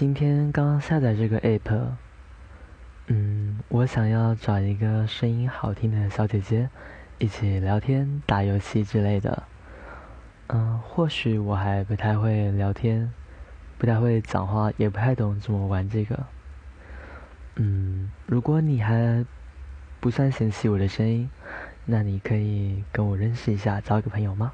今天刚下载这个 app 嗯我想要找一个声音好听的小姐姐一起聊天打游戏之类的。嗯或许我还不太会聊天不太会讲话也不太懂怎么玩这个。嗯如果你还不算嫌弃我的声音那你可以跟我认识一下交个朋友吗？